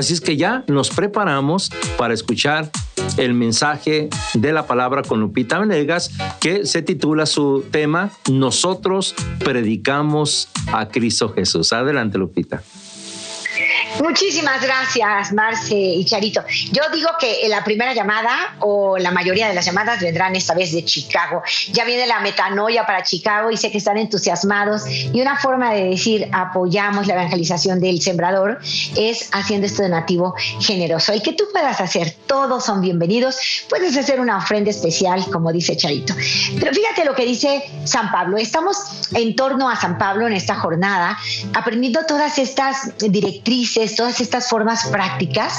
Así es que ya nos preparamos para escuchar el mensaje de la palabra con Lupita Venegas, que se titula su tema Nosotros predicamos a Cristo Jesús. Adelante, Lupita. Muchísimas gracias, Marce y Charito. Yo digo que la primera llamada o la mayoría de las llamadas vendrán esta vez de Chicago. Ya viene la metanoia para Chicago y sé que están entusiasmados. Y una forma de decir apoyamos la evangelización del sembrador es haciendo este donativo generoso. El que tú puedas hacer, todos son bienvenidos. Puedes hacer una ofrenda especial, como dice Charito. Pero fíjate lo que dice San Pablo. Estamos en torno a San Pablo en esta jornada, aprendiendo todas estas directrices todas estas formas prácticas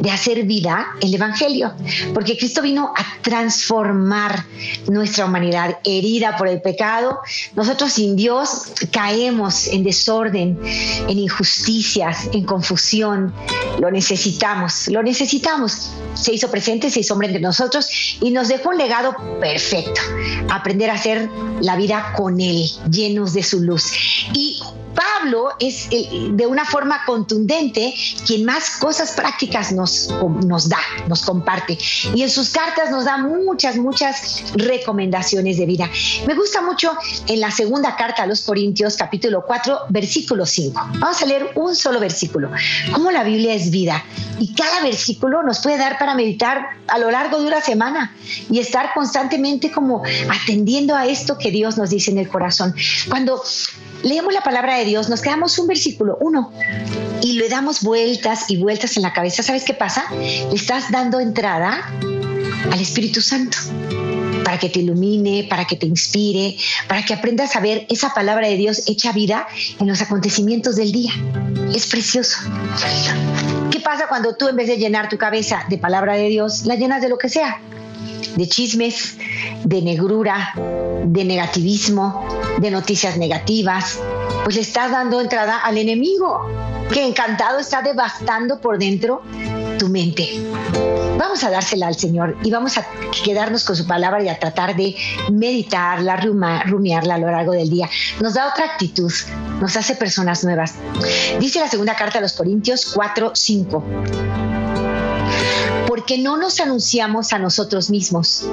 de hacer vida el Evangelio, porque Cristo vino a transformar nuestra humanidad herida por el pecado. Nosotros sin Dios caemos en desorden, en injusticias, en confusión. Lo necesitamos, lo necesitamos. Se hizo presente, se hizo hombre entre nosotros y nos dejó un legado perfecto. Aprender a hacer la vida con Él, llenos de su luz. Y Pablo es de una forma contundente quien más cosas prácticas nos, nos da, nos comparte. Y en sus cartas nos da muchas, muchas recomendaciones de vida. Me gusta mucho en la segunda carta a los Corintios, capítulo 4, versículo 5. Vamos a leer un solo versículo. Cómo la Biblia es vida. Y cada versículo nos puede dar para meditar a lo largo de una semana y estar constantemente como atendiendo a esto que Dios nos dice en el corazón. Cuando leemos la palabra de Dios, nos quedamos un versículo, uno, y le damos vueltas y vueltas en la cabeza. ¿Sabes qué pasa? Estás dando entrada al Espíritu Santo para que te ilumine, para que te inspire, para que aprendas a ver esa palabra de Dios hecha vida en los acontecimientos del día. Es precioso. ¿Qué pasa cuando tú en vez de llenar tu cabeza de palabra de Dios, la llenas de lo que sea? De chismes, de negrura, de negativismo, de noticias negativas, pues le estás dando entrada al enemigo que encantado está devastando por dentro tu mente. Vamos a dársela al Señor y vamos a quedarnos con su palabra y a tratar de meditarla, rumiarla a lo largo del día. Nos da otra actitud, nos hace personas nuevas. Dice la segunda carta a los Corintios 4, 5 porque no nos anunciamos a nosotros mismos,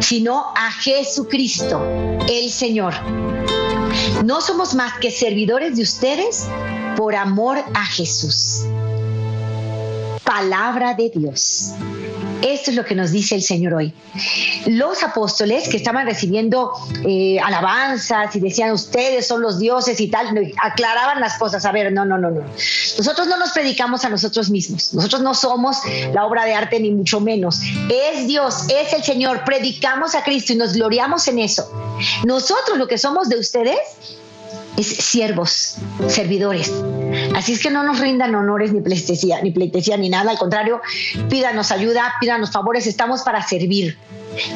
sino a Jesucristo, el Señor. No somos más que servidores de ustedes por amor a Jesús. Palabra de Dios. Esto es lo que nos dice el Señor hoy. Los apóstoles que estaban recibiendo eh, alabanzas y decían ustedes son los dioses y tal, aclaraban las cosas. A ver, no, no, no, no. Nosotros no nos predicamos a nosotros mismos. Nosotros no somos la obra de arte ni mucho menos. Es Dios, es el Señor. Predicamos a Cristo y nos gloriamos en eso. Nosotros lo que somos de ustedes es siervos, servidores. Así es que no nos rindan honores ni pleitesía, ni pleitesía ni nada, al contrario, pídanos ayuda, pídanos favores, estamos para servir.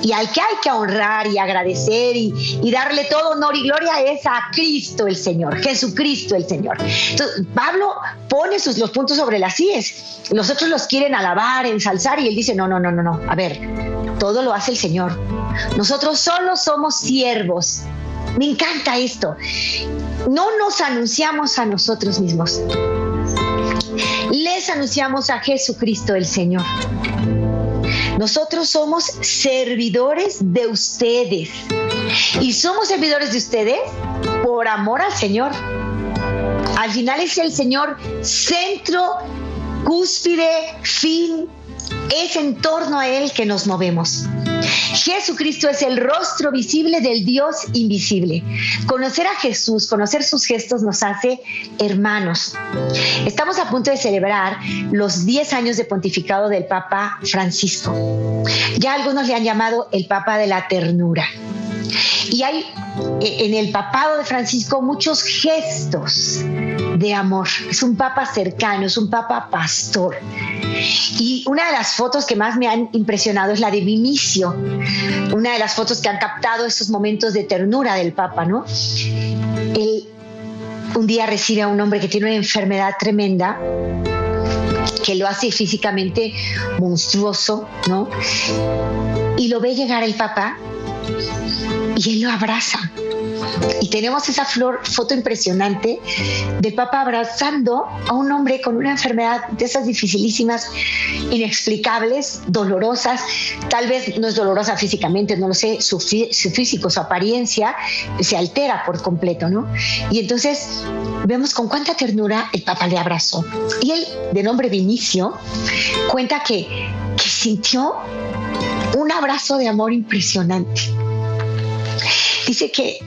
Y al que hay que honrar y agradecer y, darle todo honor y gloria es a Cristo el Señor, Jesucristo el Señor. Entonces, Pablo pone sus, los puntos sobre las IES. Los otros los quieren alabar, ensalzar y él dice, no, no, no, no, no. A ver, todo lo hace el Señor. Nosotros solo somos siervos. Me encanta esto no nos anunciamos a nosotros mismos. Les anunciamos a Jesucristo el Señor. Nosotros somos servidores de ustedes. Y somos servidores de ustedes por amor al Señor. Al final es el Señor centro, cúspide, fin. Es en torno a Él que nos movemos. Jesucristo es el rostro visible del Dios invisible. Conocer a Jesús, conocer sus gestos nos hace hermanos. Estamos a punto de celebrar los 10 años de pontificado del Papa Francisco. Ya algunos le han llamado el Papa de la Ternura. Y hay e, en el papado de Francisco muchos gestos de amor. Es un papa cercano, es un papa pastor. Y una de las fotos que más me han impresionado es la de Vinicio, una de las fotos que han captado esos momentos de ternura del papa, ¿no? Él un día recibe a un hombre que tiene una enfermedad tremenda que lo hace físicamente monstruoso, ¿no? Y lo ve llegar el papá y él lo abraza. Y tenemos esa flor, foto impresionante del Papa abrazando a un hombre con una enfermedad de esas dificilísimas, inexplicables, dolorosas. Tal vez no es dolorosa físicamente, no lo sé, su, su físico, su apariencia se altera por completo, ¿no? Y entonces vemos con cuánta ternura el Papa le abrazó. Y él, de nombre Vinicio, cuenta que, que sintió un abrazo de amor impresionante. Dice que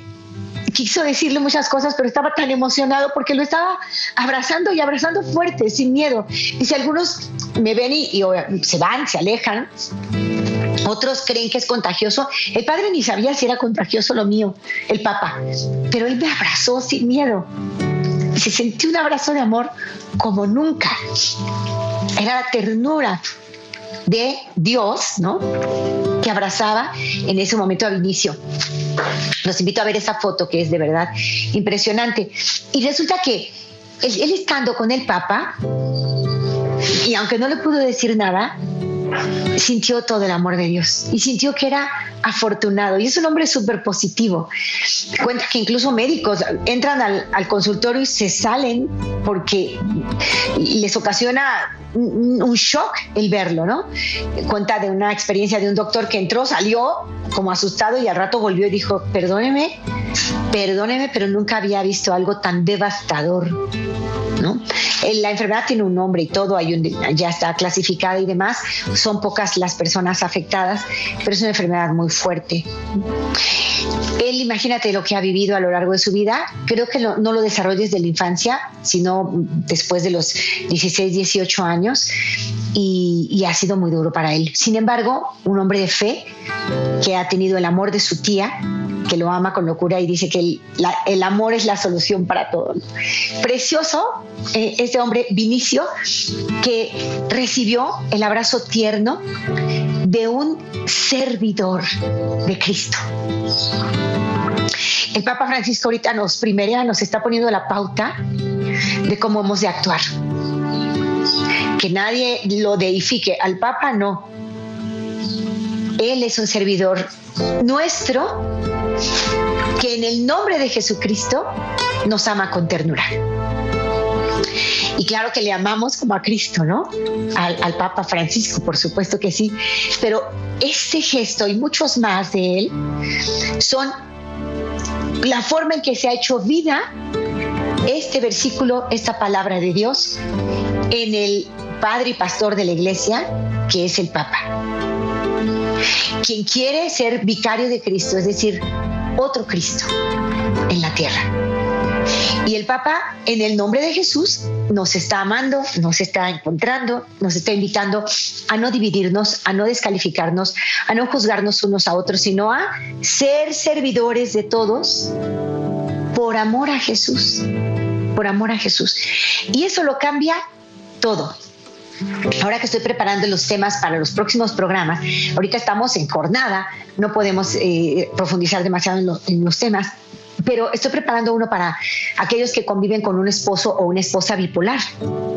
quiso decirle muchas cosas, pero estaba tan emocionado porque lo estaba abrazando y abrazando fuerte, sin miedo. Y si algunos me ven y, se van, se alejan, otros creen que es contagioso. El padre ni sabía si era contagioso lo mío, el papá, pero él me abrazó sin miedo. Y se sintió un abrazo de amor como nunca. Era la ternura de Dios, ¿no? Que abrazaba en ese momento a Vinicio. Los invito a ver esa foto que es de verdad impresionante. Y resulta que él, estando con el Papa, y aunque no le pudo decir nada, sintió todo el amor de Dios y sintió que era afortunado. Y es un hombre súper positivo. Cuenta que incluso médicos entran al, al, consultorio y se salen porque les ocasiona un shock el verlo, ¿no? Cuenta de una experiencia de un doctor que entró, salió como asustado y al rato volvió y dijo, perdóneme, perdóneme, pero nunca había visto algo tan devastador, ¿no? La enfermedad tiene un nombre y todo, hay ya está clasificada y demás, son pocas las personas afectadas, pero es una enfermedad muy fuerte. Él, imagínate lo que ha vivido a lo largo de su vida, creo que no lo desarrolla desde la infancia, sino después de los 16, 18 años, y, y ha sido muy duro para él. Sin embargo, un hombre de fe que ha tenido el amor de su tía, que lo ama con locura y dice que el, amor es la solución para todo. Precioso eh, este hombre Vinicio que recibió el abrazo tierno de un servidor de Cristo. El Papa Francisco ahorita nos primera nos está poniendo la pauta de cómo hemos de actuar. Que nadie lo deifique, al Papa no. Él es un servidor nuestro que en el nombre de Jesucristo nos ama con ternura. Y claro que le amamos como a Cristo, ¿no? Al, Papa Francisco, por supuesto que sí. Pero este gesto y muchos más de él son la forma en que se ha hecho vida este versículo, esta palabra de Dios en el Padre y Pastor de la Iglesia, que es el Papa. Quien quiere ser vicario de Cristo, es decir, otro Cristo en la tierra. Y el Papa, en el nombre de Jesús, nos está amando, nos está encontrando, nos está invitando a no dividirnos, a no descalificarnos, a no juzgarnos unos a otros, sino a ser servidores de todos por amor a Jesús, por amor a Jesús. Y eso lo cambia todo. Ahora que estoy preparando los temas para los próximos programas, ahorita estamos en jornada, no podemos eh, profundizar demasiado en los temas, pero estoy preparando uno para aquellos que conviven con un esposo o una esposa bipolar,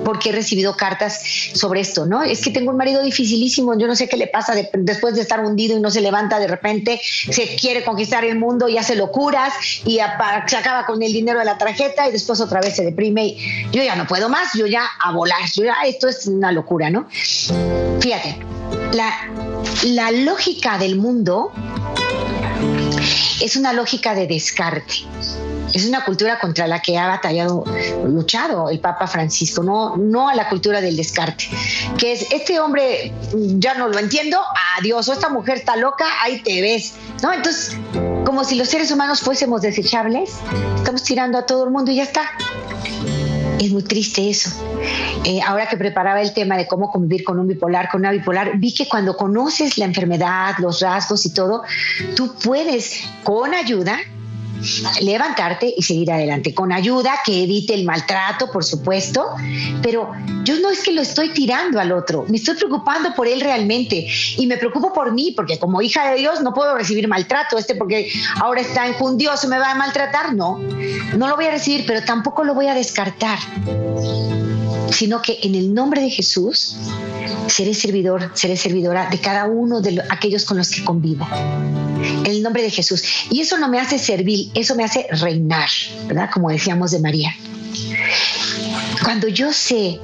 porque he recibido cartas sobre esto, ¿no? Es que tengo un marido dificilísimo, yo no sé qué le pasa después de estar hundido y no se levanta de repente, se quiere conquistar el mundo y hace locuras y se acaba con el dinero de la tarjeta y después otra vez se deprime y yo ya no puedo más, yo ya a volar, yo ya, esto es una locura, ¿no? Fíjate, la, la lógica del mundo es una lógica de descarte. Es una cultura contra la que ha batallado, luchado el Papa Francisco, no, no a la cultura del descarte, que es este hombre ya no lo entiendo, adiós, o esta mujer está loca, ahí te ves, ¿no? Entonces, como si los seres humanos fuésemos desechables, estamos tirando a todo el mundo y ya está. Es muy triste eso. Eh, ahora que preparaba el tema de cómo convivir con un bipolar, con una bipolar, vi que cuando conoces la enfermedad, los rasgos y todo, tú puedes, con ayuda, levantarte y seguir adelante con ayuda que evite el maltrato, por supuesto, pero yo no es que lo estoy tirando al otro, me estoy preocupando por él realmente y me preocupo por mí porque como hija de Dios no puedo recibir maltrato, este porque ahora está enjundioso, me va a maltratar, no, no lo voy a recibir, pero tampoco lo voy a descartar, sino que en el nombre de Jesús seré servidor, seré servidora de cada uno de aquellos con los que convivo el nombre de Jesús. Y eso no me hace servir, eso me hace reinar, ¿verdad? Como decíamos de María. Cuando yo sé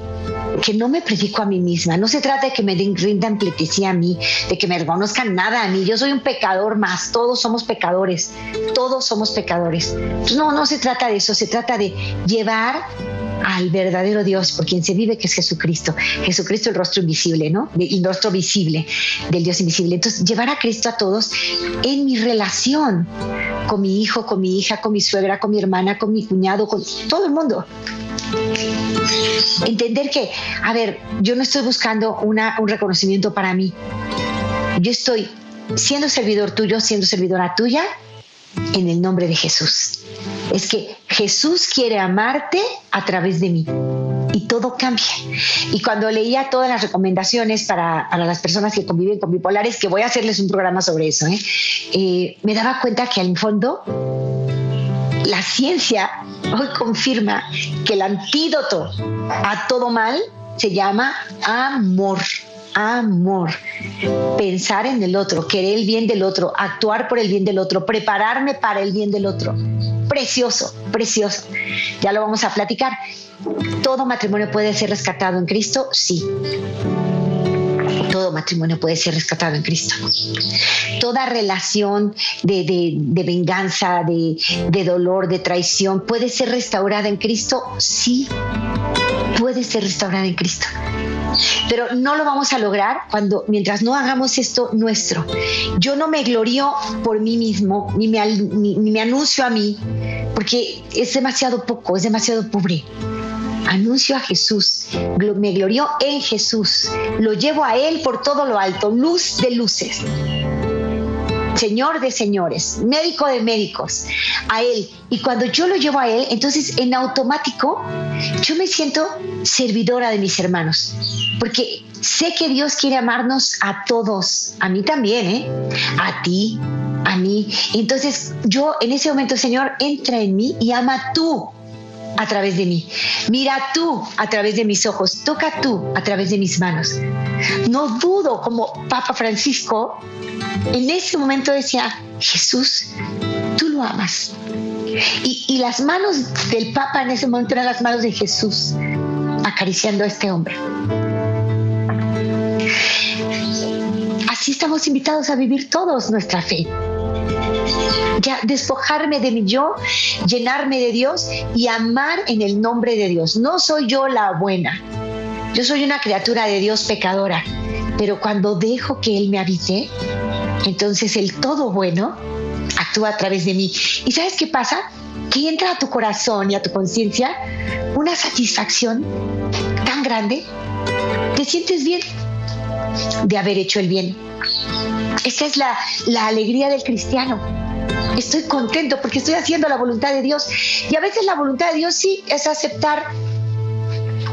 que no me predico a mí misma, no se trata de que me rindan pleitesía a mí, de que me reconozcan nada a mí, yo soy un pecador más, todos somos pecadores, todos somos pecadores. No, no se trata de eso, se trata de llevar al verdadero Dios por quien se vive, que es Jesucristo. Jesucristo, el rostro invisible, ¿no? El rostro visible del Dios invisible. Entonces, llevar a Cristo a todos en mi relación con mi hijo, con mi hija, con mi suegra, con mi hermana, con mi cuñado, con todo el mundo. Entender que, a ver, yo no estoy buscando un reconocimiento para mí. Yo estoy siendo servidor tuyo, siendo servidora tuya, en el nombre de Jesús. Es que Jesús quiere amarte a través de mí y todo cambia. Y cuando leía todas las recomendaciones para, las personas que conviven con bipolares, que voy a hacerles un programa sobre eso, ¿eh? Eh, me daba cuenta que al fondo la ciencia hoy confirma que el antídoto a todo mal se llama amor amor. Pensar en el otro, querer el bien del otro, actuar por el bien del otro, prepararme para el bien del otro. Precioso, precioso. Ya lo vamos a platicar. ¿Todo matrimonio puede ser rescatado en Cristo? Sí. Todo matrimonio puede ser rescatado en Cristo. Toda relación de, venganza, de, de dolor, de traición, puede ser restaurada en Cristo? Sí. Puede ser restaurada en Cristo. Pero no lo vamos a lograr cuando, mientras no hagamos esto nuestro. Yo no me glorío por mí mismo, ni me, anuncio a mí, porque es demasiado poco, es demasiado pobre anuncio a Jesús, me glorío en Jesús, lo llevo a Él por todo lo alto, luz de luces. Señor de señores, médico de médicos, a Él. Y cuando yo lo llevo a Él, entonces en automático yo me siento servidora de mis hermanos, porque sé que Dios quiere amarnos a todos, a mí también, ¿eh? A ti, a mí. Entonces yo en ese momento, Señor, entra en mí y ama tú a través de mí. Mira tú a través de mis ojos, toca tú a través de mis manos. No dudo como Papa Francisco en ese momento decía, Jesús, tú lo amas. Y, las manos del Papa en ese momento eran las manos de Jesús acariciando a este hombre. Así estamos invitados a vivir todos nuestra fe. Ya despojarme de mi yo, llenarme de Dios y amar en el nombre de Dios. No soy yo la buena. Yo soy una criatura de Dios pecadora. Pero cuando dejo que Él me habite, entonces el todo bueno actúa a través de mí. ¿Y sabes qué pasa? Que entra a tu corazón y a tu conciencia una satisfacción tan grande. Te sientes bien de haber hecho el bien. Esa es la, la alegría del cristiano. Estoy contento porque estoy haciendo la voluntad de Dios. Y a veces la voluntad de Dios sí es aceptar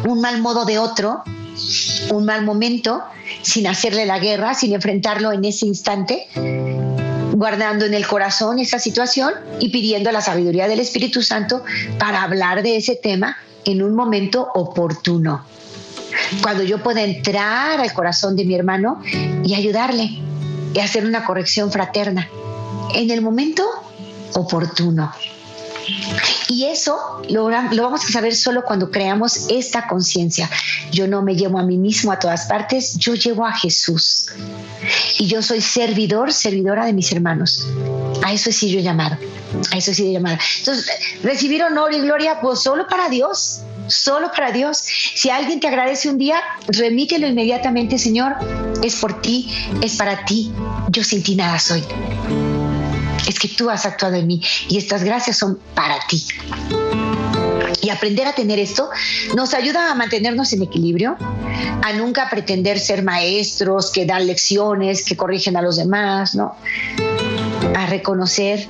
un mal modo de otro, un mal momento, sin hacerle la guerra, sin enfrentarlo en ese instante, guardando en el corazón esa situación y pidiendo la sabiduría del Espíritu Santo para hablar de ese tema en un momento oportuno. Cuando yo pueda entrar al corazón de mi hermano y ayudarle y hacer una corrección fraterna en el momento oportuno. Y eso lo, vamos a saber solo cuando creamos esta conciencia. Yo no me llevo a mí mismo a todas partes, yo llevo a Jesús. Y yo soy servidor, servidora de mis hermanos. A eso he sido llamado. A eso he sido llamado. Entonces, recibir honor y gloria, pues solo para Dios. Solo para Dios. Si alguien te agradece un día, remítelo inmediatamente, Señor. Es por ti, es para ti. Yo sin ti nada soy es que tú has actuado en mí y estas gracias son para ti. Y aprender a tener esto nos ayuda a mantenernos en equilibrio, a nunca pretender ser maestros que dan lecciones, que corrigen a los demás, ¿no? A reconocer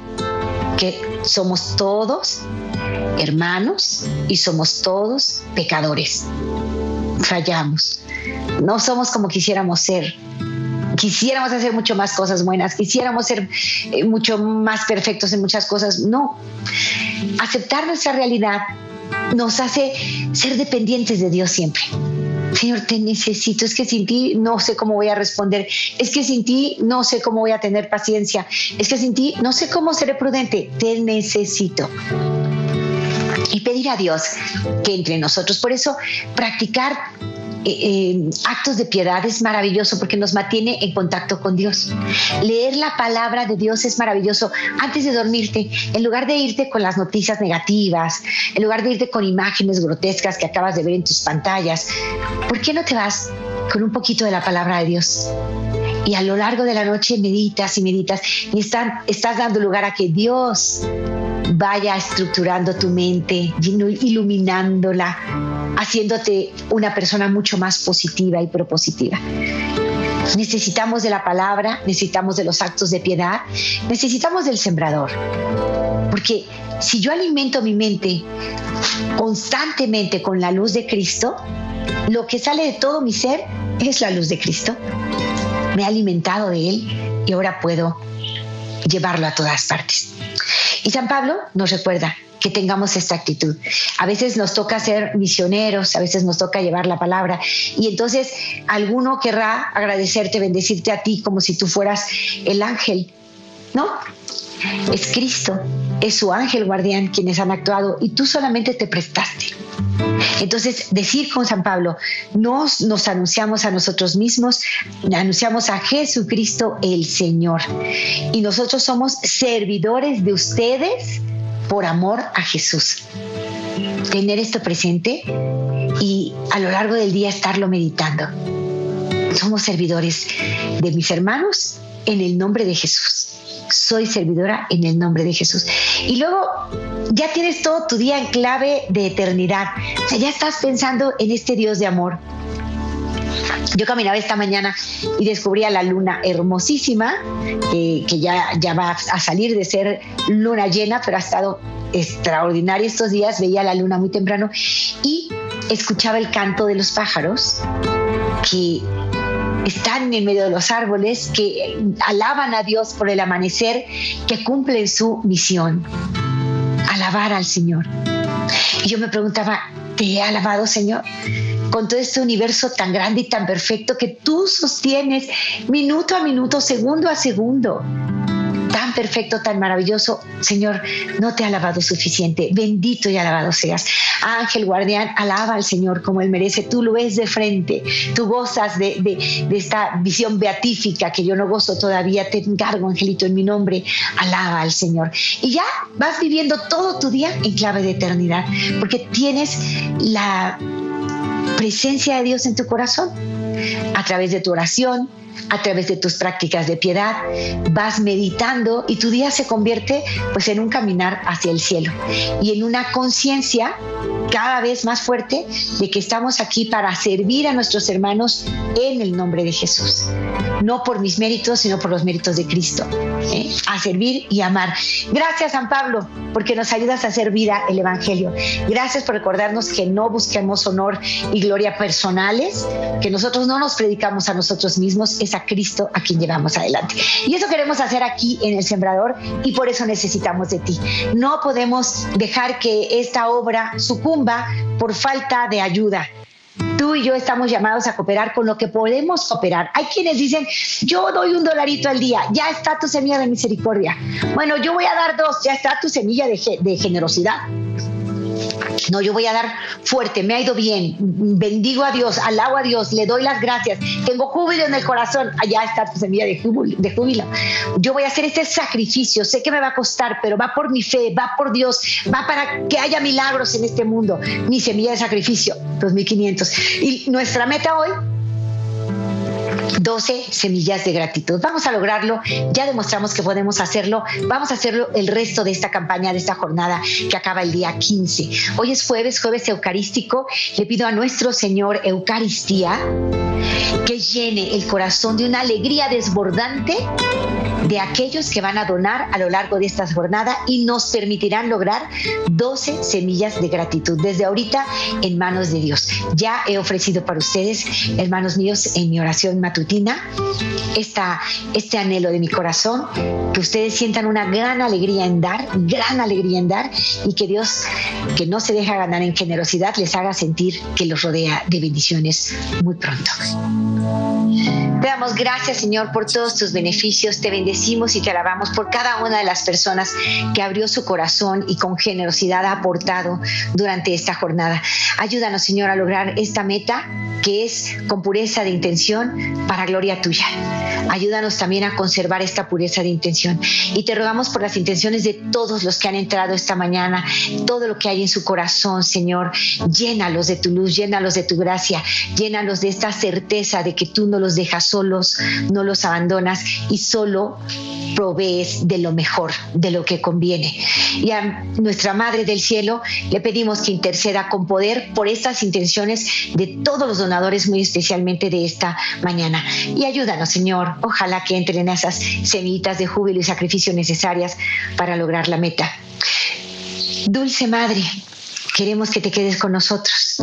que somos todos hermanos y somos todos pecadores. Fallamos. No somos como quisiéramos ser. Quisiéramos hacer mucho más cosas buenas, quisiéramos ser eh, mucho más perfectos en muchas cosas. No. Aceptar nuestra realidad nos hace ser dependientes de Dios siempre. Señor, te necesito, es que sin ti no sé cómo voy a responder, es que sin ti no sé cómo voy a tener paciencia, es que sin ti no sé cómo seré prudente, te necesito. Y pedir a Dios que entre nosotros. Por eso, practicar eh, actos de piedad es maravilloso porque nos mantiene en contacto con Dios. Leer la palabra de Dios es maravilloso. Antes de dormirte, en lugar de irte con las noticias negativas, en lugar de irte con imágenes grotescas que acabas de ver en tus pantallas, ¿por qué no te vas con un poquito de la palabra de Dios? Y a lo largo de la noche meditas y meditas y estás dando lugar a que Dios vaya estructurando tu mente, iluminándola, haciéndote una persona mucho más positiva y propositiva. Necesitamos de la palabra, necesitamos de los actos de piedad, necesitamos del sembrador. Porque si yo alimento mi mente constantemente con la luz de Cristo, lo que sale de todo mi ser es la luz de Cristo. Me he alimentado de Él y ahora puedo llevarlo a todas partes. Y San Pablo nos recuerda que tengamos esta actitud. A veces nos toca ser misioneros, a veces nos toca llevar la palabra y entonces alguno querrá agradecerte, bendecirte a ti como si tú fueras el ángel, ¿no? Es Cristo, es su ángel guardián quienes han actuado y tú solamente te prestaste. Entonces, decir con San Pablo, nos, nos anunciamos a nosotros mismos, anunciamos a Jesucristo el Señor. Y nosotros somos servidores de ustedes por amor a Jesús. Tener esto presente y a lo largo del día estarlo meditando. Somos servidores de mis hermanos en el nombre de Jesús soy servidora en el nombre de Jesús. Y luego ya tienes todo tu día en clave de eternidad. O sea, ya estás pensando en este Dios de amor. Yo caminaba esta mañana y descubrí a la luna hermosísima, que ya, ya va a salir de ser luna llena, pero ha estado extraordinaria estos días. Veía la luna muy temprano y escuchaba el canto de los pájaros que están en medio de los árboles, que alaban a Dios por el amanecer, que cumplen su misión, alabar al Señor. Y yo me preguntaba, ¿te he alabado, Señor? Con todo este universo tan grande y tan perfecto que tú sostienes minuto a minuto, segundo a segundo tan perfecto, tan maravilloso. Señor, no te he alabado suficiente. Bendito y alabado seas. Ángel guardián, alaba al Señor como Él merece. Tú lo ves de frente. Tú gozas de, de esta visión beatífica que yo no gozo todavía. Te encargo, Angelito, en mi nombre. Alaba al Señor. Y ya vas viviendo todo tu día en clave de eternidad, porque tienes la presencia de Dios en tu corazón a través de tu oración, a través de tus prácticas de piedad, vas meditando y tu día se convierte pues en un caminar hacia el cielo y en una conciencia cada vez más fuerte de que estamos aquí para servir a nuestros hermanos en el nombre de Jesús. No por mis méritos, sino por los méritos de Cristo. ¿Eh? A servir y amar. Gracias, San Pablo, porque nos ayudas a hacer vida el Evangelio. Gracias por recordarnos que no busquemos honor y gloria personales, que nosotros no nos predicamos a nosotros mismos, es a Cristo a quien llevamos adelante. Y eso queremos hacer aquí en el Sembrador y por eso necesitamos de ti. No podemos dejar que esta obra sucumba por falta de ayuda. Tú y yo estamos llamados a cooperar con lo que podemos cooperar. Hay quienes dicen, yo doy un dolarito al día, ya está tu semilla de misericordia. Bueno, yo voy a dar dos, ya está tu semilla de, de generosidad. No, yo voy a dar fuerte, me ha ido bien, bendigo a Dios, alabo a Dios, le doy las gracias, tengo júbilo en el corazón, allá está tu semilla de júbilo, de júbilo. Yo voy a hacer este sacrificio, sé que me va a costar, pero va por mi fe, va por Dios, va para que haya milagros en este mundo. Mi semilla de sacrificio, 2500. Y nuestra meta hoy 12 semillas de gratitud. Vamos a lograrlo, ya demostramos que podemos hacerlo, vamos a hacerlo el resto de esta campaña, de esta jornada que acaba el día 15. Hoy es jueves, jueves eucarístico, le pido a nuestro Señor Eucaristía que llene el corazón de una alegría desbordante de aquellos que van a donar a lo largo de esta jornada y nos permitirán lograr 12 semillas de gratitud desde ahorita en manos de Dios. Ya he ofrecido para ustedes, hermanos míos, en mi oración matutina, este anhelo de mi corazón, que ustedes sientan una gran alegría en dar, gran alegría en dar y que Dios, que no se deja ganar en generosidad, les haga sentir que los rodea de bendiciones muy pronto. Te damos gracias, Señor, por todos tus beneficios. Te bendecimos y te alabamos por cada una de las personas que abrió su corazón y con generosidad ha aportado durante esta jornada. Ayúdanos, Señor, a lograr esta meta que es con pureza de intención para gloria tuya. Ayúdanos también a conservar esta pureza de intención. Y te rogamos por las intenciones de todos los que han entrado esta mañana, todo lo que hay en su corazón, Señor. Llénalos de tu luz, llénalos de tu gracia, llénalos de esta certeza de que tú no los dejas solos, no los abandonas y solo provees de lo mejor, de lo que conviene. Y a nuestra Madre del Cielo le pedimos que interceda con poder por estas intenciones de todos los donadores, muy especialmente de esta mañana. Y ayúdanos, Señor, ojalá que entren esas semillitas de júbilo y sacrificio necesarias para lograr la meta. Dulce Madre, queremos que te quedes con nosotros.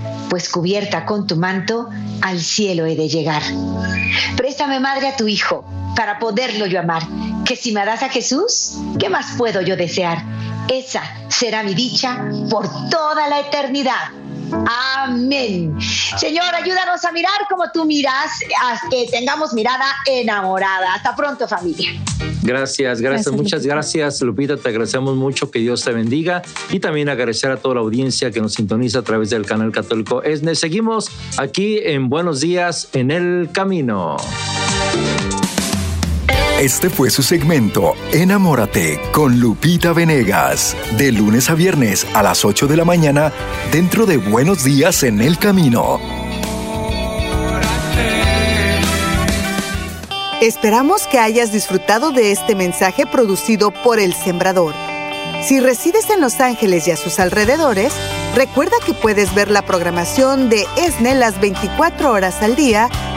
pues cubierta con tu manto, al cielo he de llegar. Préstame, Madre, a tu Hijo para poderlo yo amar, que si me das a Jesús, ¿qué más puedo yo desear? Esa será mi dicha por toda la eternidad. Amén. Señor, ayúdanos a mirar como tú miras, hasta que tengamos mirada enamorada. Hasta pronto, familia. Gracias, gracias, muchas gracias, Lupita. Te agradecemos mucho, que Dios te bendiga y también agradecer a toda la audiencia que nos sintoniza a través del canal católico ESNE. Seguimos aquí en Buenos Días en el Camino. Este fue su segmento Enamórate con Lupita Venegas, de lunes a viernes a las 8 de la mañana dentro de Buenos Días en el Camino. Esperamos que hayas disfrutado de este mensaje producido por El Sembrador. Si resides en Los Ángeles y a sus alrededores, recuerda que puedes ver la programación de ESNE las 24 horas al día